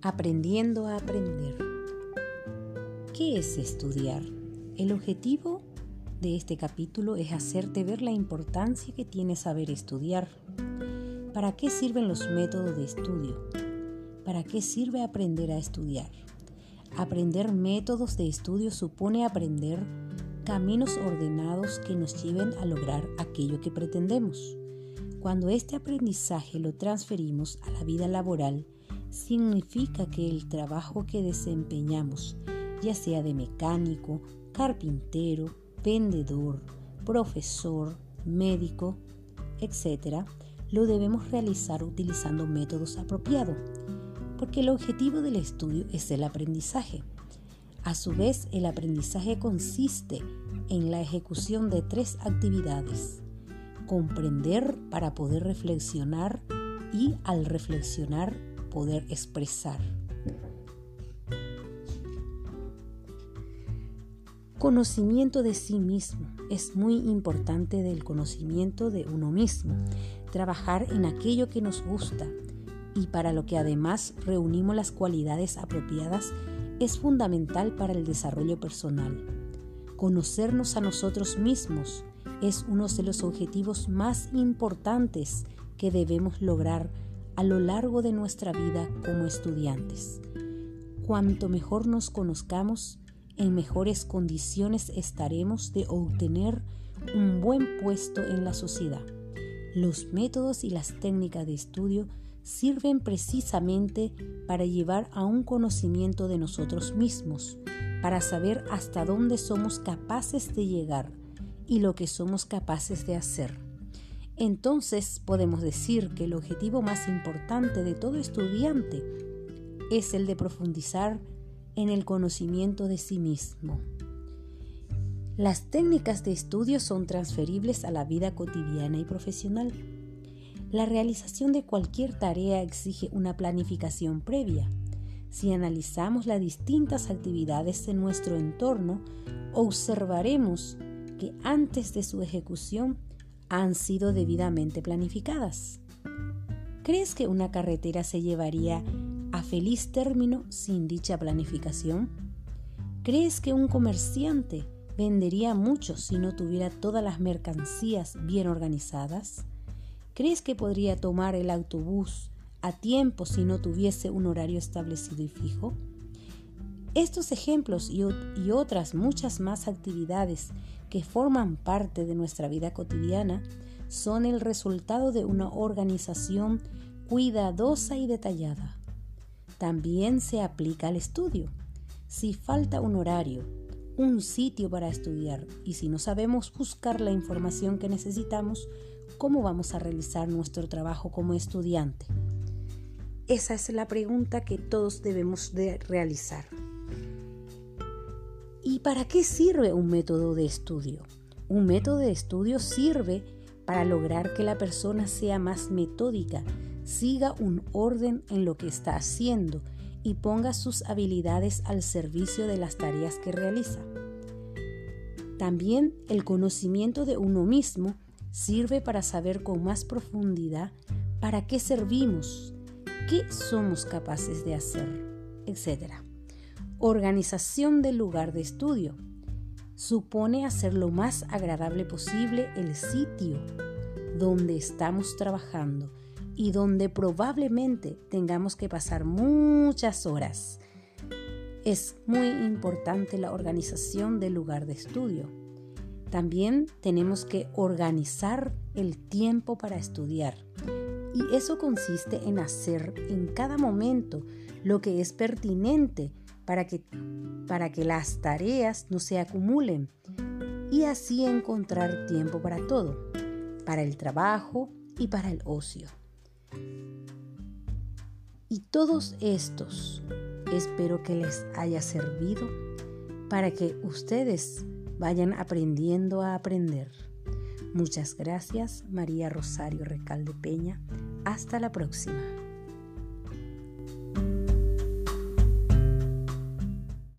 Aprendiendo a aprender. ¿Qué es estudiar? El objetivo de este capítulo es hacerte ver la importancia que tiene saber estudiar. ¿Para qué sirven los métodos de estudio? ¿Para qué sirve aprender a estudiar? Aprender métodos de estudio supone aprender caminos ordenados que nos lleven a lograr aquello que pretendemos. Cuando este aprendizaje lo transferimos a la vida laboral, significa que el trabajo que desempeñamos, ya sea de mecánico, carpintero, vendedor, profesor, médico, etc., lo debemos realizar utilizando métodos apropiados, porque el objetivo del estudio es el aprendizaje. A su vez, el aprendizaje consiste en la ejecución de tres actividades. Comprender para poder reflexionar y al reflexionar poder expresar. Conocimiento de sí mismo. Es muy importante del conocimiento de uno mismo. Trabajar en aquello que nos gusta y para lo que además reunimos las cualidades apropiadas es fundamental para el desarrollo personal. Conocernos a nosotros mismos es uno de los objetivos más importantes que debemos lograr a lo largo de nuestra vida como estudiantes. Cuanto mejor nos conozcamos, en mejores condiciones estaremos de obtener un buen puesto en la sociedad. Los métodos y las técnicas de estudio sirven precisamente para llevar a un conocimiento de nosotros mismos, para saber hasta dónde somos capaces de llegar y lo que somos capaces de hacer entonces podemos decir que el objetivo más importante de todo estudiante es el de profundizar en el conocimiento de sí mismo. Las técnicas de estudio son transferibles a la vida cotidiana y profesional. La realización de cualquier tarea exige una planificación previa. Si analizamos las distintas actividades en nuestro entorno, observaremos que antes de su ejecución han sido debidamente planificadas. ¿Crees que una carretera se llevaría a feliz término sin dicha planificación? ¿Crees que un comerciante vendería mucho si no tuviera todas las mercancías bien organizadas? ¿Crees que podría tomar el autobús a tiempo si no tuviese un horario establecido y fijo? Estos ejemplos y, otras muchas más actividades que forman parte de nuestra vida cotidiana son el resultado de una organización cuidadosa y detallada. También se aplica al estudio. Si falta un horario, un sitio para estudiar y si no sabemos buscar la información que necesitamos, ¿cómo vamos a realizar nuestro trabajo como estudiante? Esa es la pregunta que todos debemos de realizar. ¿Y para qué sirve un método de estudio? Un método de estudio sirve para lograr que la persona sea más metódica, siga un orden en lo que está haciendo y ponga sus habilidades al servicio de las tareas que realiza. También el conocimiento de uno mismo sirve para saber con más profundidad para qué servimos, qué somos capaces de hacer, etc. Organización del lugar de estudio. Supone hacer lo más agradable posible el sitio donde estamos trabajando y donde probablemente tengamos que pasar muchas horas. Es muy importante la organización del lugar de estudio. También tenemos que organizar el tiempo para estudiar. Y eso consiste en hacer en cada momento lo que es pertinente para que, para que las tareas no se acumulen y así encontrar tiempo para todo, para el trabajo y para el ocio. Y todos estos espero que les haya servido para que ustedes vayan aprendiendo a aprender. Muchas gracias, María Rosario Recalde Peña. Hasta la próxima.